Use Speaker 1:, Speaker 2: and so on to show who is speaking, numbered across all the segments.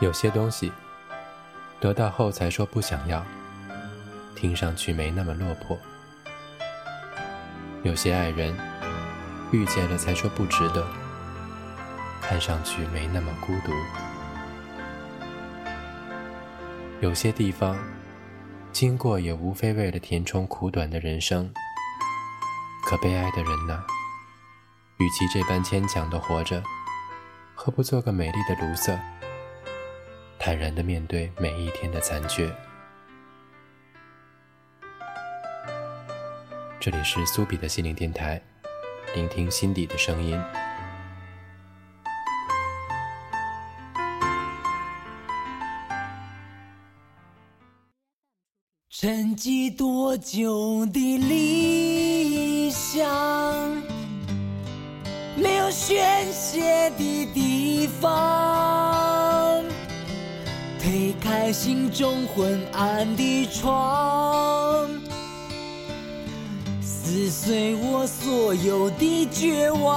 Speaker 1: 有些东西得到后才说不想要，听上去没那么落魄；有些爱人遇见了才说不值得，看上去没那么孤独；有些地方经过也无非为了填充苦短的人生。可悲哀的人呐，与其这般牵强的活着，何不做个美丽的卢瑟？坦然地面对每一天的残缺。这里是苏比的心灵电台，聆听心底的声音。
Speaker 2: 沉寂多久的理想，没有宣泄的地方。心中昏暗的窗，撕碎我所有的绝望。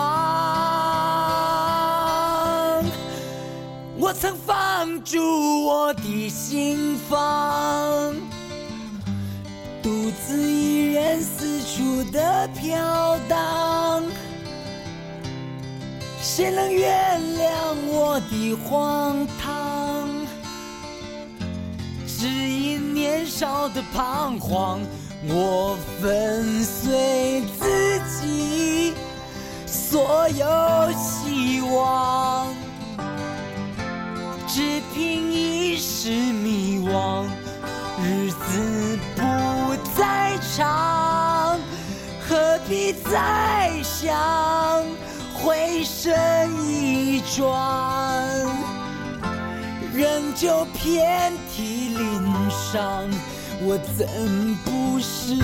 Speaker 2: 我曾放逐我的心房，独自一人四处的飘荡。谁能原谅我的荒唐？只因年少的彷徨，我粉碎自己所有希望，只凭一时迷惘，日子不再长，何必再想回身一转？仍旧遍体伤，我怎不是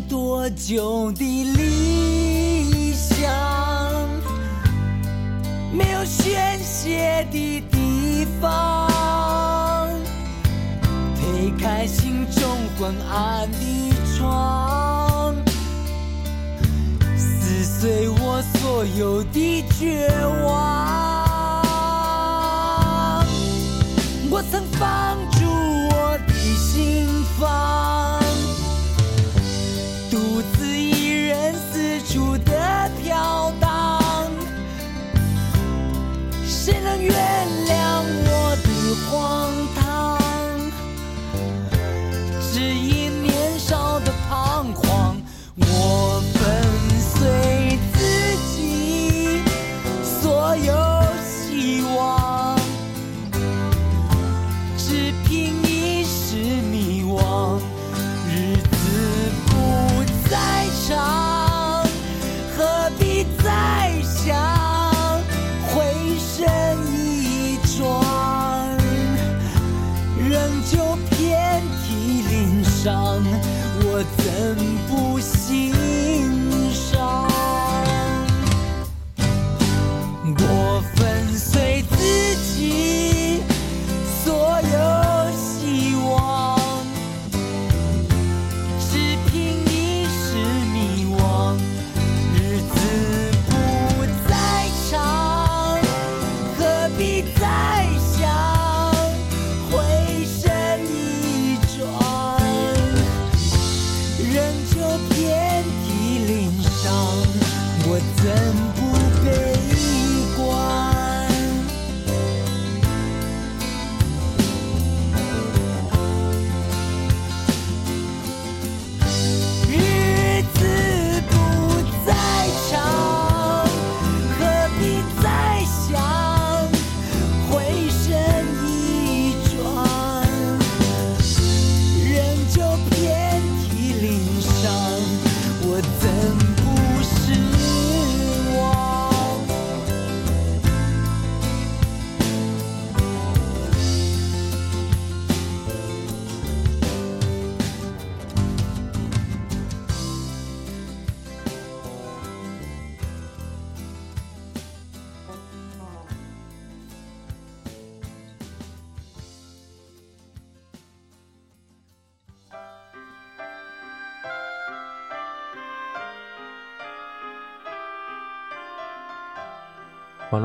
Speaker 2: 多久的理想，没有宣泄的地方。推开心中昏暗的窗，撕碎我所有的绝望。我曾放逐我的心房。
Speaker 1: 远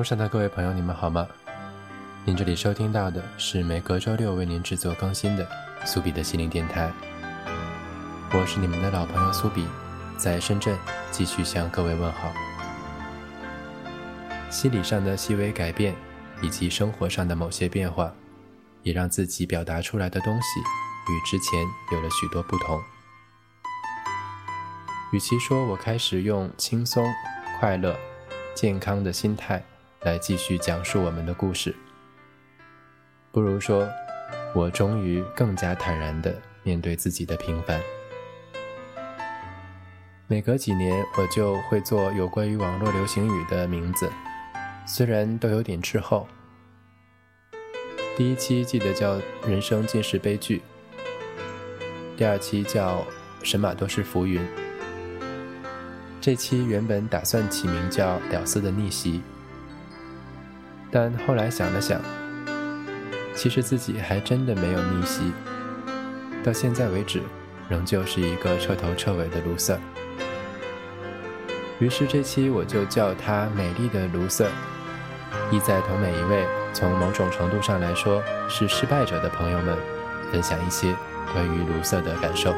Speaker 1: 络上的各位朋友，你们好吗？您这里收听到的是每隔周六为您制作更新的苏比的心灵电台。我是你们的老朋友苏比，在深圳继续向各位问好。心理上的细微改变，以及生活上的某些变化，也让自己表达出来的东西与之前有了许多不同。与其说我开始用轻松、快乐、健康的心态来继续讲述我们的故事，不如说，我终于更加坦然地面对自己的平凡。每隔几年，我就会做有关于网络流行语的名字，虽然都有点滞后。第一期记得叫“人生尽是悲剧”，第二期叫“神马都是浮云”。这期原本打算起名叫“屌丝的逆袭”，但后来想了想，其实自己还真的没有逆袭，到现在为止，仍旧是一个彻头彻尾的卢瑟。于是这期我就叫它“美丽的卢瑟”，意在同每一位从某种程度上来说是失败者的朋友们，分享一些关于卢瑟的感受。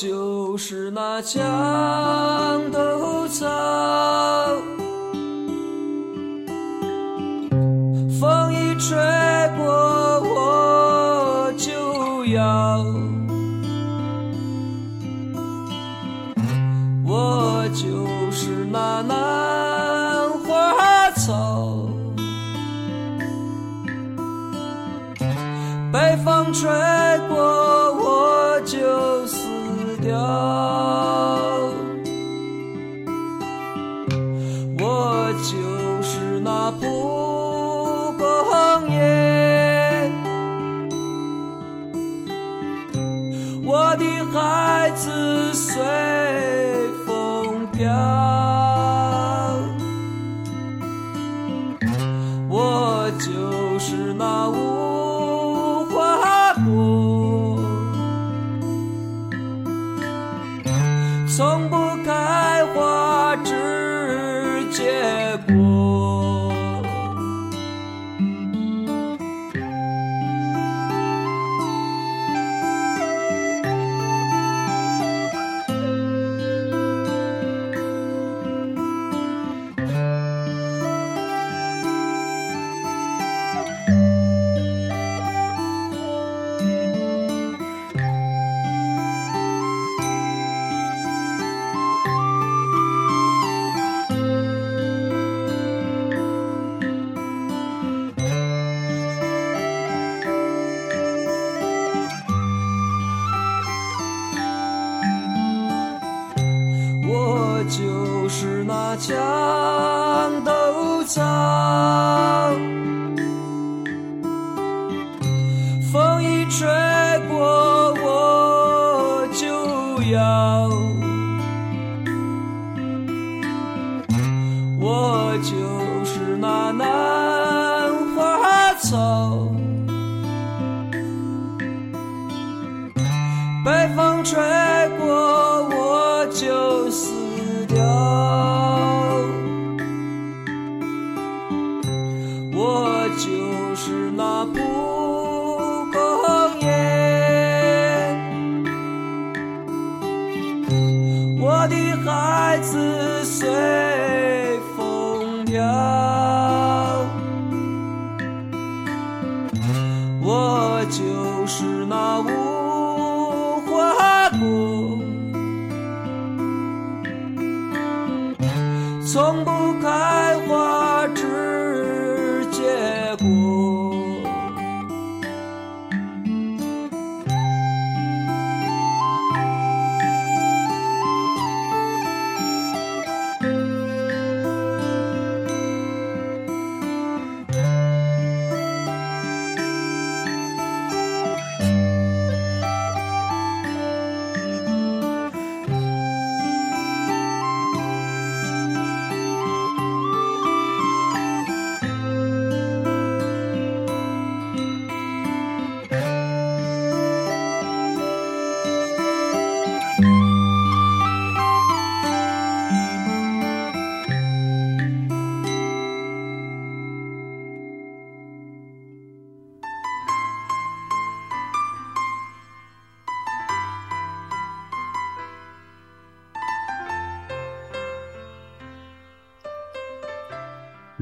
Speaker 3: 就是那墙头草，风一吹过我就摇，我就是那兰花草，北风吹过我就死。头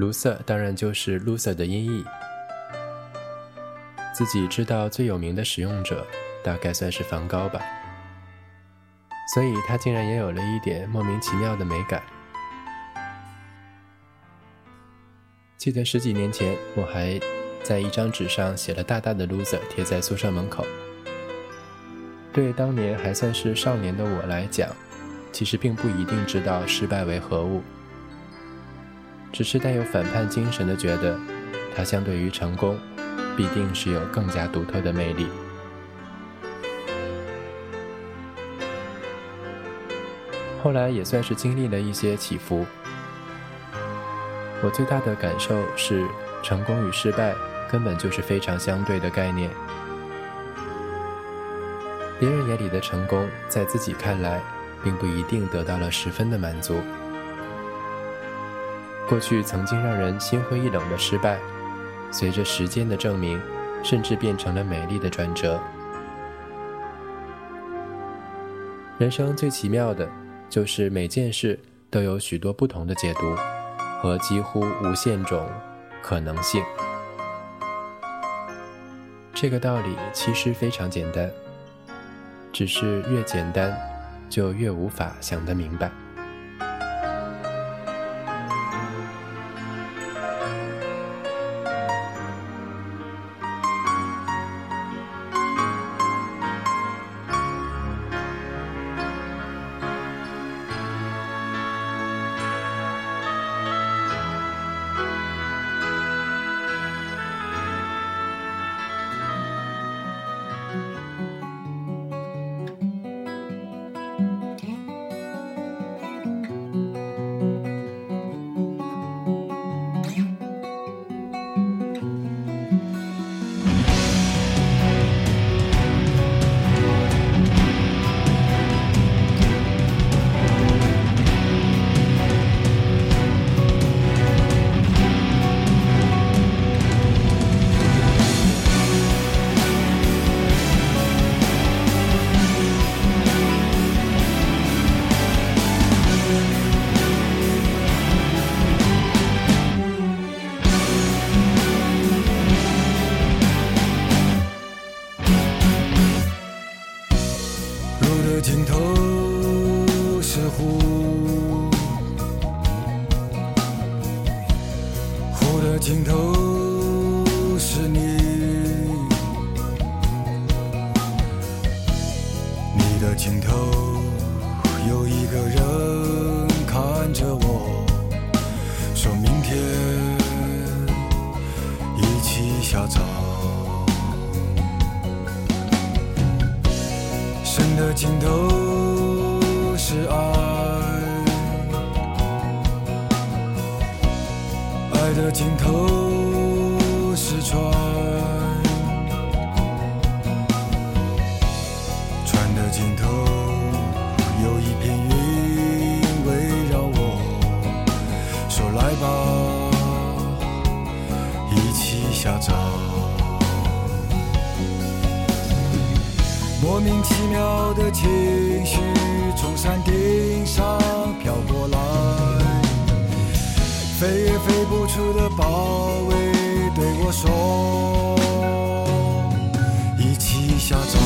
Speaker 1: 卢瑟当然就是 loser 的音译。自己知道最有名的使用者，大概算是梵高吧。所以他竟然也有了一点莫名其妙的美感。记得十几年前，我还在一张纸上写了大大的 loser，贴在宿舍门口。对当年还算是少年的我来讲，其实并不一定知道失败为何物。只是带有反叛精神的觉得，它相对于成功，必定是有更加独特的魅力。后来也算是经历了一些起伏，我最大的感受是，成功与失败根本就是非常相对的概念。别人眼里的成功，在自己看来，并不一定得到了十分的满足。过去曾经让人心灰意冷的失败，随着时间的证明，甚至变成了美丽的转折。人生最奇妙的，就是每件事都有许多不同的解读，和几乎无限种可能性。这个道理其实非常简单，只是越简单，就越无法想得明白。
Speaker 4: 莫名其妙的情绪从山顶上飘过来，飞也飞不出的包围对我说，
Speaker 2: 一起下
Speaker 4: 葬。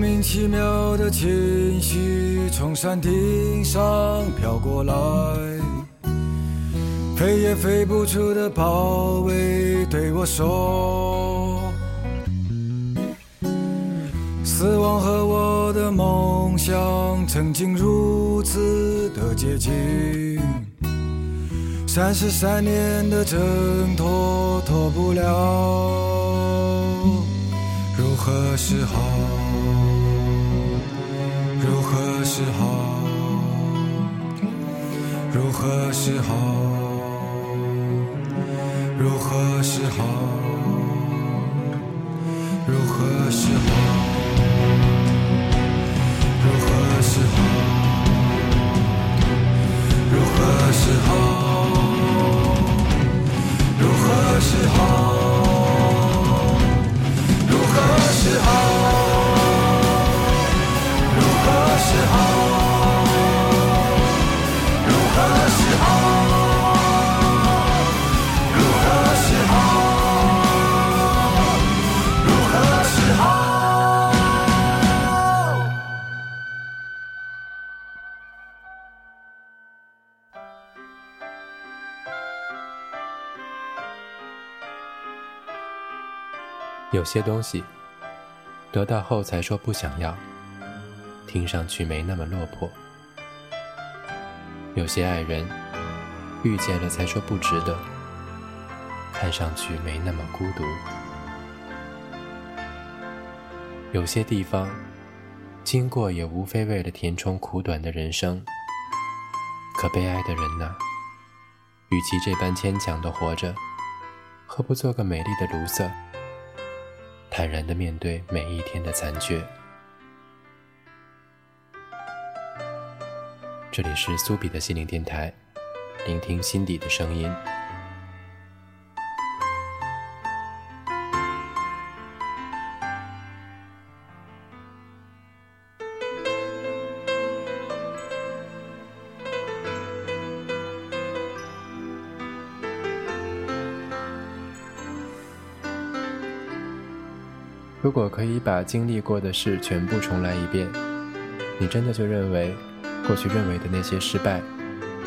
Speaker 4: 莫名其妙的情绪从山顶上飘过来，飞也飞不出的包围对我说：死亡和我的梦想曾经如此的接近，三十三年的挣脱脱不了，如何是好？是好？如何是好？如何是好？如何是好？如何是好？如何是好？如何是好？如何是好？
Speaker 1: 有些东西得到后才说不想要，听上去没那么落魄；有些爱人遇见了才说不值得，看上去没那么孤独；有些地方经过也无非为了填充苦短的人生。可悲哀的人呐，与其这般牵强的活着，何不做个美丽的卢瑟？坦然地面对每一天的残缺。这里是苏比的心灵电台，聆听心底的声音。如果可以把经历过的事全部重来一遍，你真的就认为过去认为的那些失败，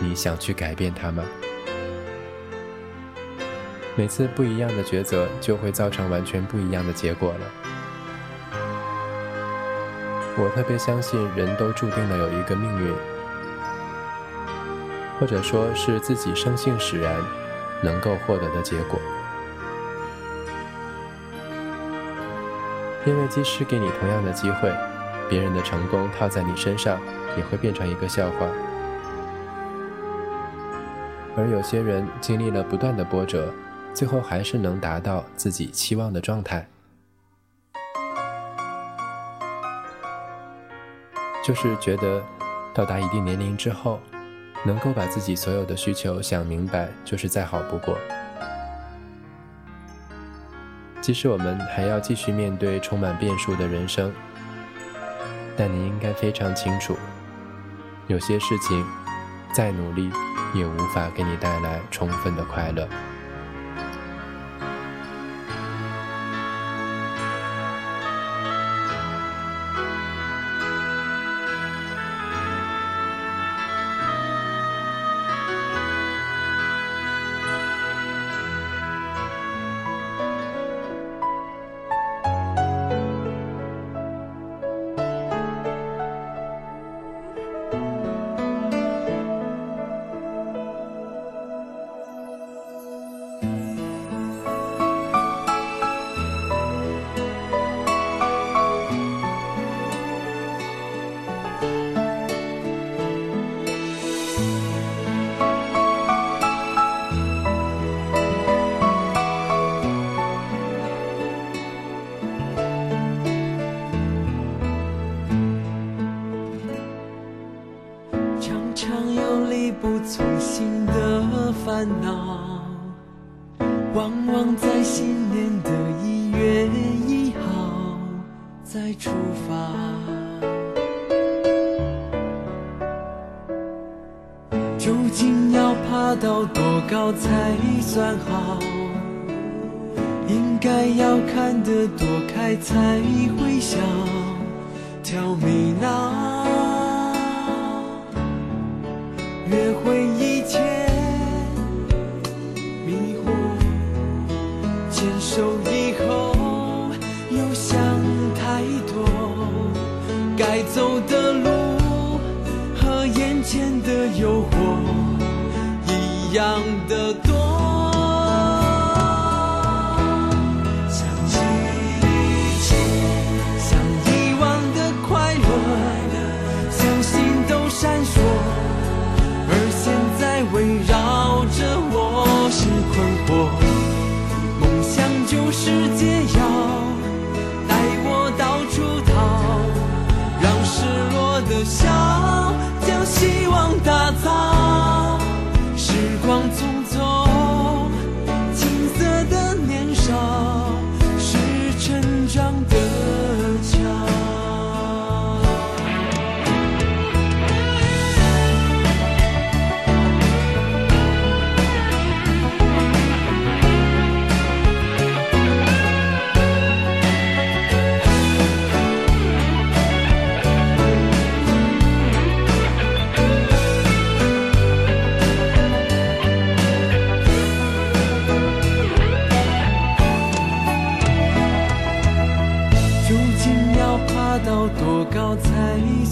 Speaker 1: 你想去改变它吗？每次不一样的抉择就会造成完全不一样的结果了。我特别相信人都注定了有一个命运，或者说是自己生性使然能够获得的结果。因为即使给你同样的机会，别人的成功套在你身上也会变成一个笑话。而有些人经历了不断的波折，最后还是能达到自己期望的状态，就是觉得到达一定年龄之后，能够把自己所有的需求想明白，就是再好不过。即使我们还要继续面对充满变数的人生，但你应该非常清楚，有些事情再努力也无法给你带来充分的快乐。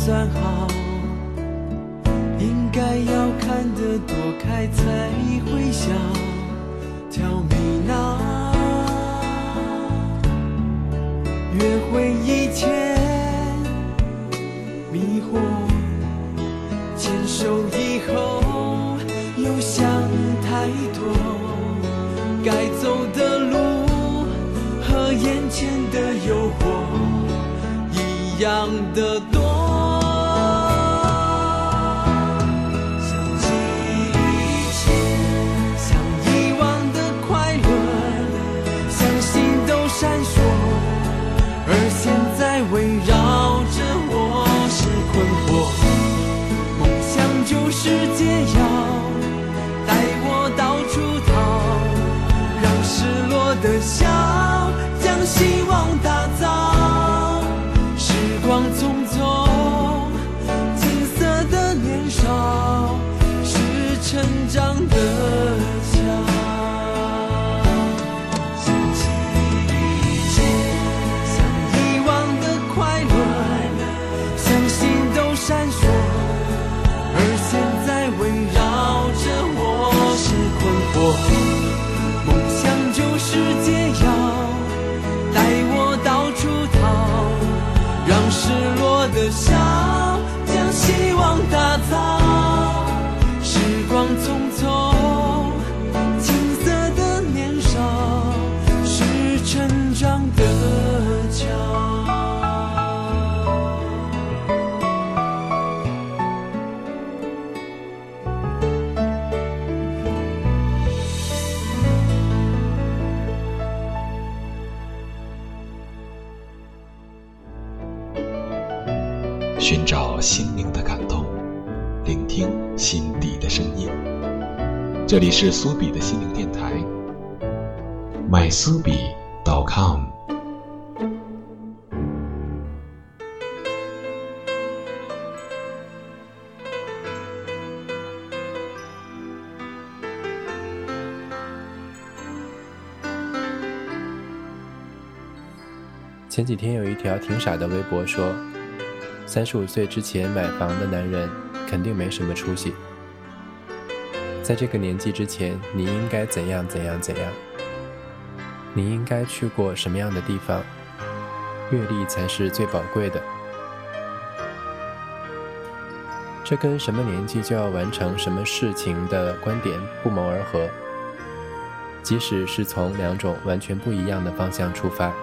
Speaker 2: 算好？应该要看得多开才会笑。挑眉囊，约会以前迷惑，牵手以后又想太多，该走的路和眼前的诱惑一样的多。
Speaker 5: 寻找心灵的感动，聆听心底的声音。这里是苏比的心灵电台，mysubi.com。
Speaker 1: 前几天有一条挺傻的微博说，三十五岁之前买房的男人肯定没什么出息。在这个年纪之前，你应该怎样怎样怎样？你应该去过什么样的地方？阅历才是最宝贵的。这跟什么年纪就要完成什么事情的观点不谋而合。即使是从两种完全不一样的方向出发。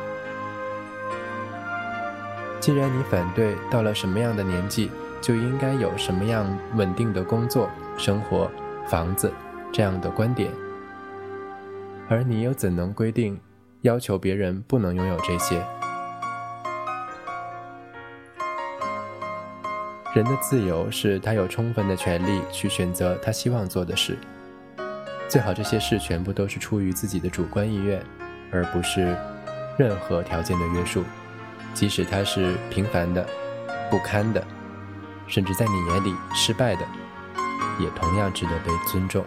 Speaker 1: 既然你反对到了什么样的年纪就应该有什么样稳定的工作、生活、房子这样的观点，而你又怎能规定要求别人不能拥有这些？人的自由是他有充分的权利去选择他希望做的事，最好这些事全部都是出于自己的主观意愿，而不是任何条件的约束。即使他是平凡的、
Speaker 6: 不堪的，甚至在你眼里失败的，也同样值得被尊重。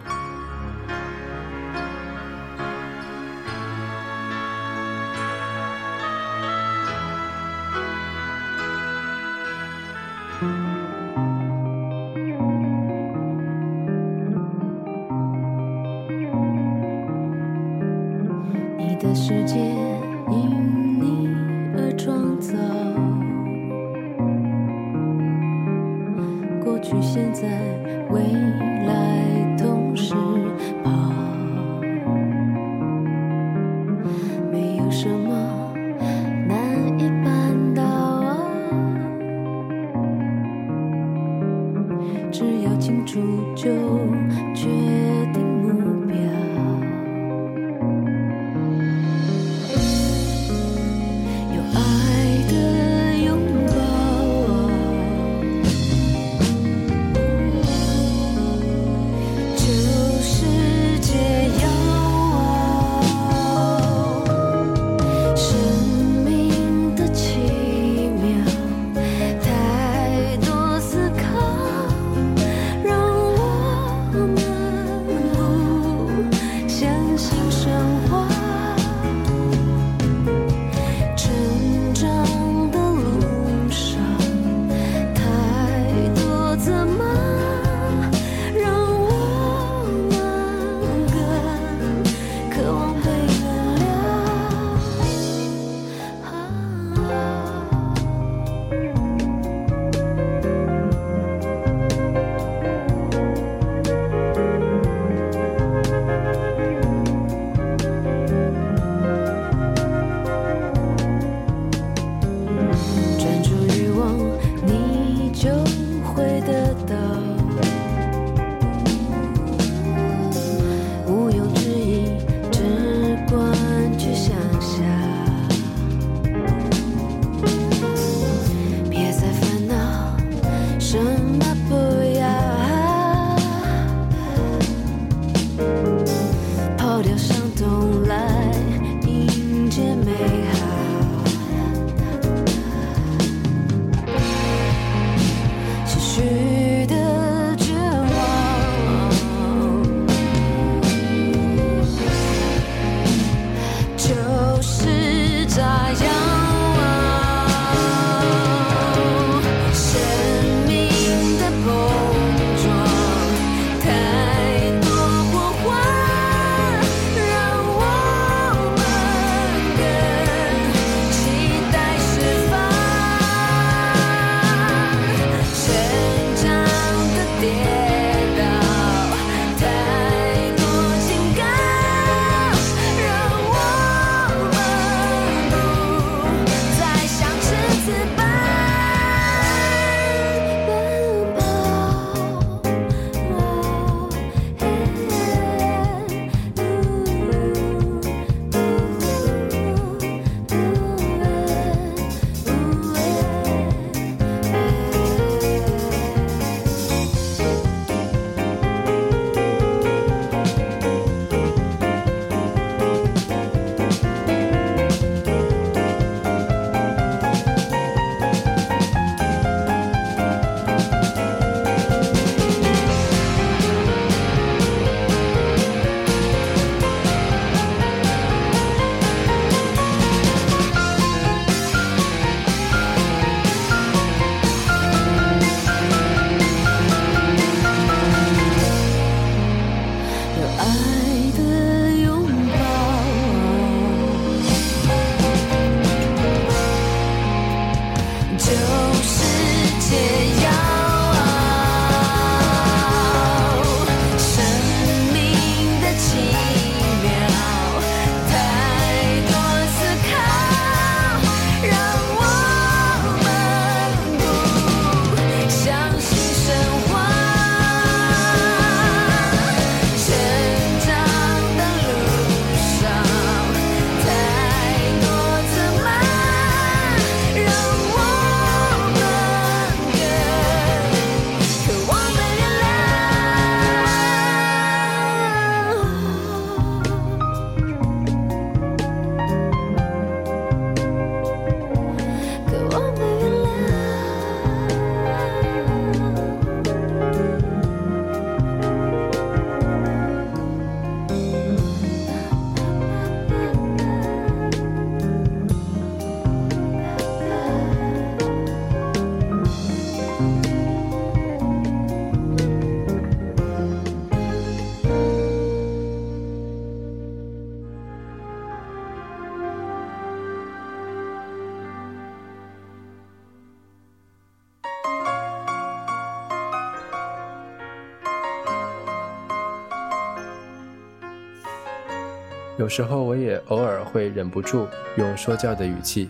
Speaker 7: 有
Speaker 1: 时候我也偶尔会忍不住用说教的语气，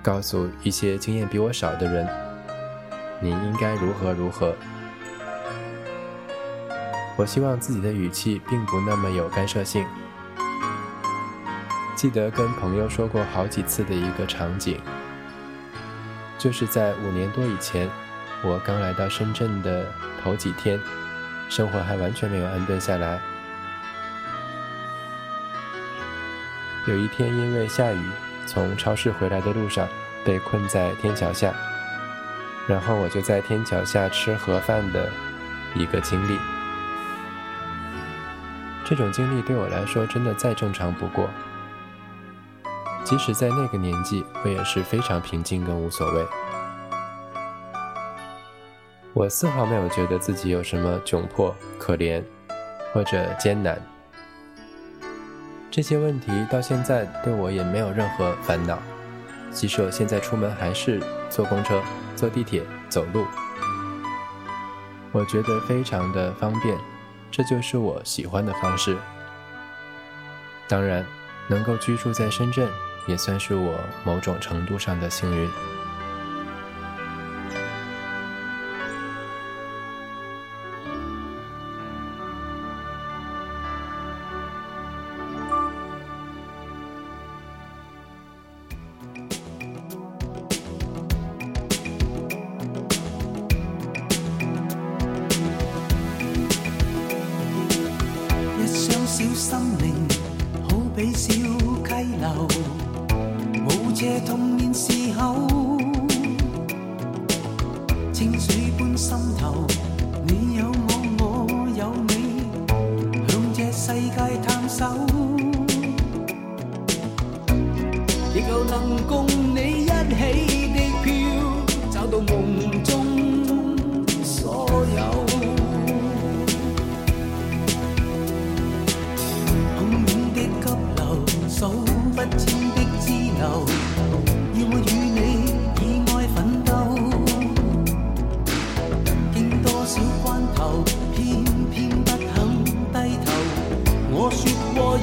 Speaker 1: 告诉一些经验比我少的人：“你应该如何如何。”我希望自己的语气并不那么有干涉性。记得跟朋友说过好几次的一个场景，就是在五年多以前，我刚来到深圳的头几天，生活还完全没有安顿下来。有一天因为下雨，从超市回来的路上被困在天桥下，然后我就在天桥下吃盒饭的一个经历。这种经历对我来说真的再正常不过。即使在那个年纪，我也是非常平静跟无所谓。我丝毫没有觉得自己有什么窘迫、可怜或者艰难。这些问题到现在对我也没有任何烦恼。即使我现在出门还是坐公车、坐地铁、走路，我觉得非常的方便，这就是我喜欢的方式。当然，能够居住在深圳。也算是我某种程度上的幸运。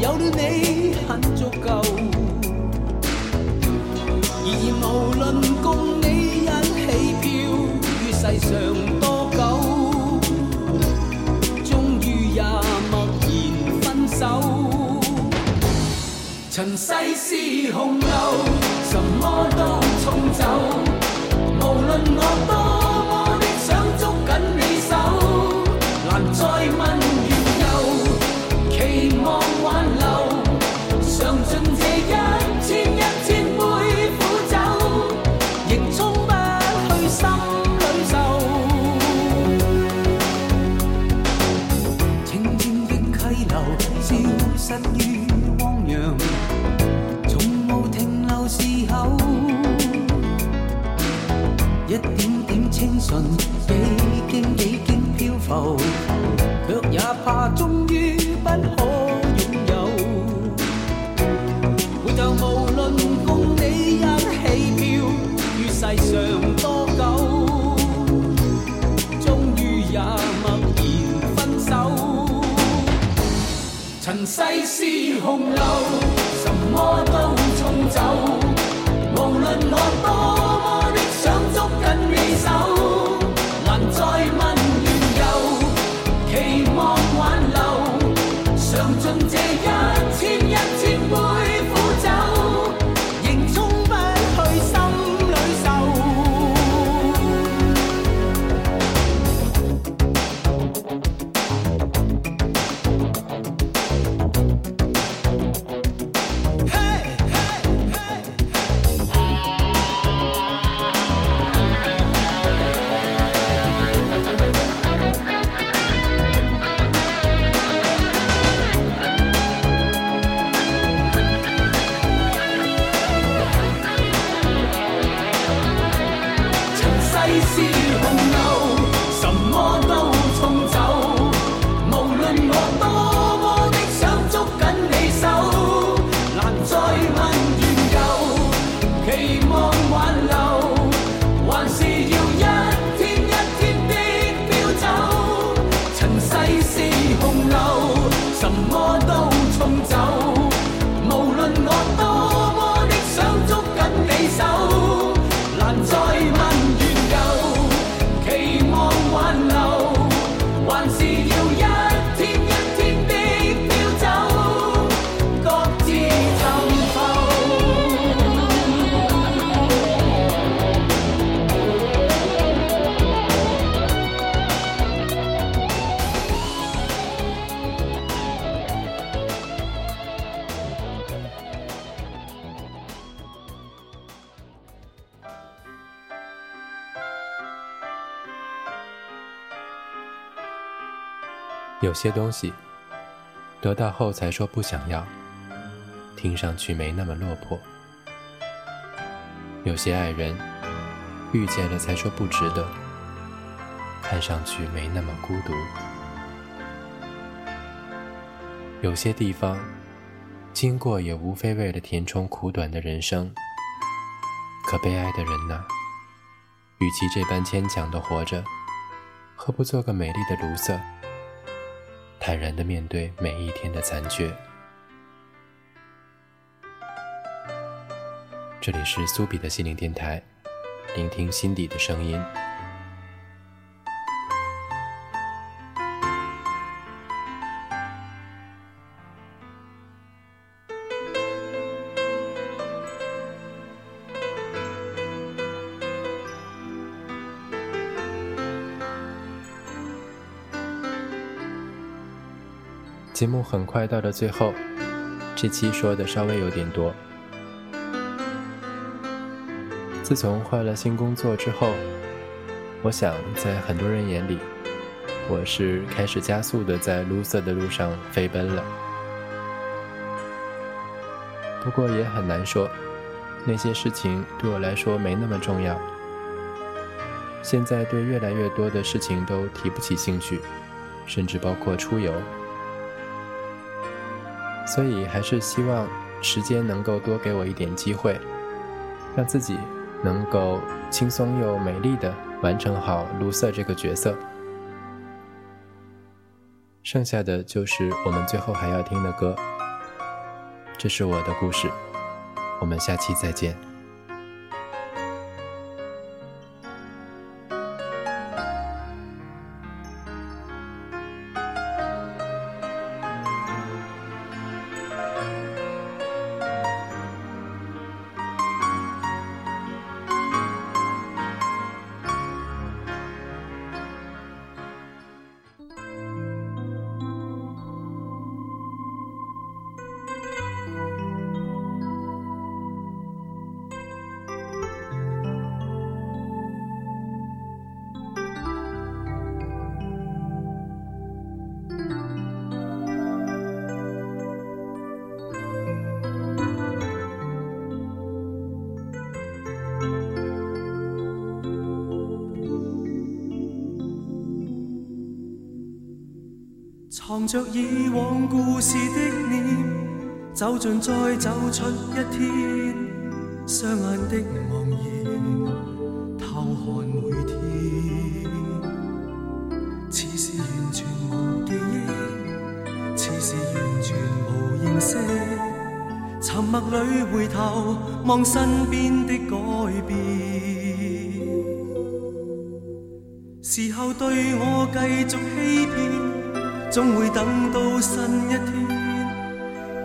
Speaker 2: 有了你很足够，然而无论共你一起飘于世上多久，终于也默然分手。尘世是洪流，什么都冲走，无论我多几经几经漂浮却也怕终于不可拥有。回头无论共你一起飘于世上
Speaker 1: 有些东西得到后才说不想要，听上去没那么落魄；有些爱人遇见了才说不值得，看上去没那么孤独；有些地方经过也无非为了填充苦短的人生。可悲哀的人呐，与其这般牵强的活着，何不做个美丽的卢瑟？坦然的面对每一天的残缺。这里是苏比的心灵电台，聆听心底的声音。节目很快到了最后，这期说的稍微有点多。自从换了新工作之后，我想在很多人眼里，我是开始加速的在绿色的路上飞奔了。不过也很难说，那些事情对我来说没那么重要。现在对越来越多的事情都提不起兴趣，甚至包括出游。所以还是希望时间能够多给我一点机会，让自己能够轻松又美丽的完成好卢瑟这个角色。剩下的就是我们最后还要听的歌。这是我的故事，我们下期再见。
Speaker 8: 藏着以往故事的脸，走进再走出一天，双眼的茫然，偷看每天。似是完全无记忆，似是完全无认识。沉默里回头望身边的改变，时候对我继续欺总会等到新一天，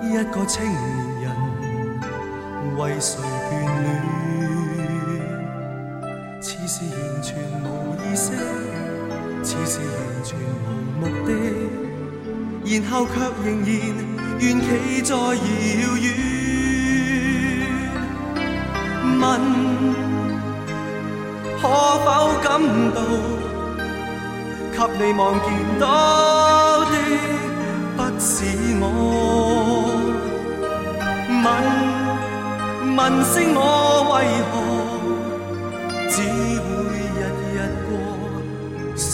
Speaker 8: 一个青年人为谁眷恋？似是完全无意识，似是完全无目的，然后却仍然愿企在遥远。问可否感到，给你望见到？是我问问声我为何只会日日过，想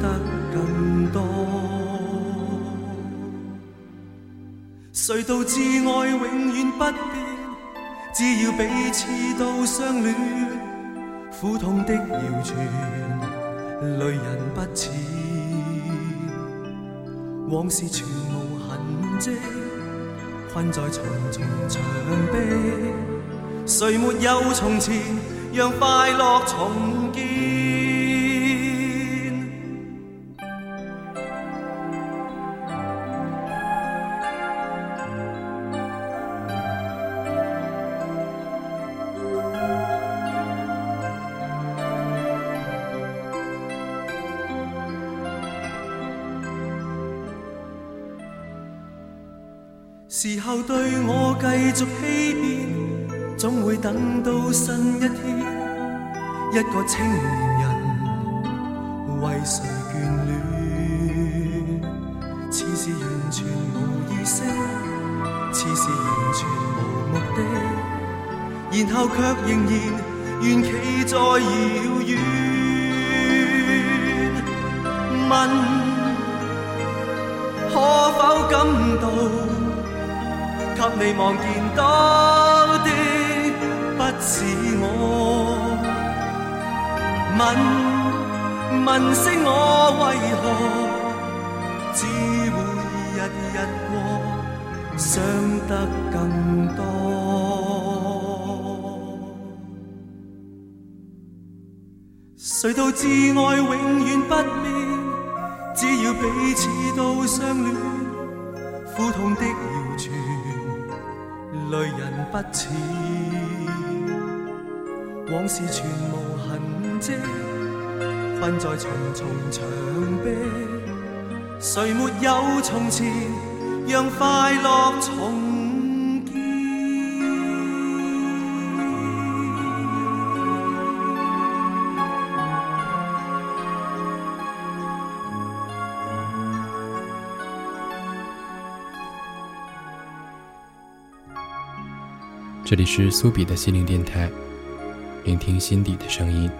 Speaker 8: 得更多？谁道挚爱永远不变？只要彼此都相恋，苦痛的谣传，泪人不似。往事全无痕迹，困在重重墙壁。谁没有从前，让快乐重建？对我继续欺骗总会等到新一天一个青年人为谁眷恋似是完全无意识似是完全无目的然后却仍然愿企在遥远。问可否感到給你望見到的不是我？問問聲我為何只會日日過，想得更多。誰道挚愛永遠不變，只要彼此都相戀，苦痛的，泪人不似，往事全无痕迹，困在重重墙壁，谁没有从前，让快乐重
Speaker 1: 这里是苏比的心灵电台，聆听心底的声音。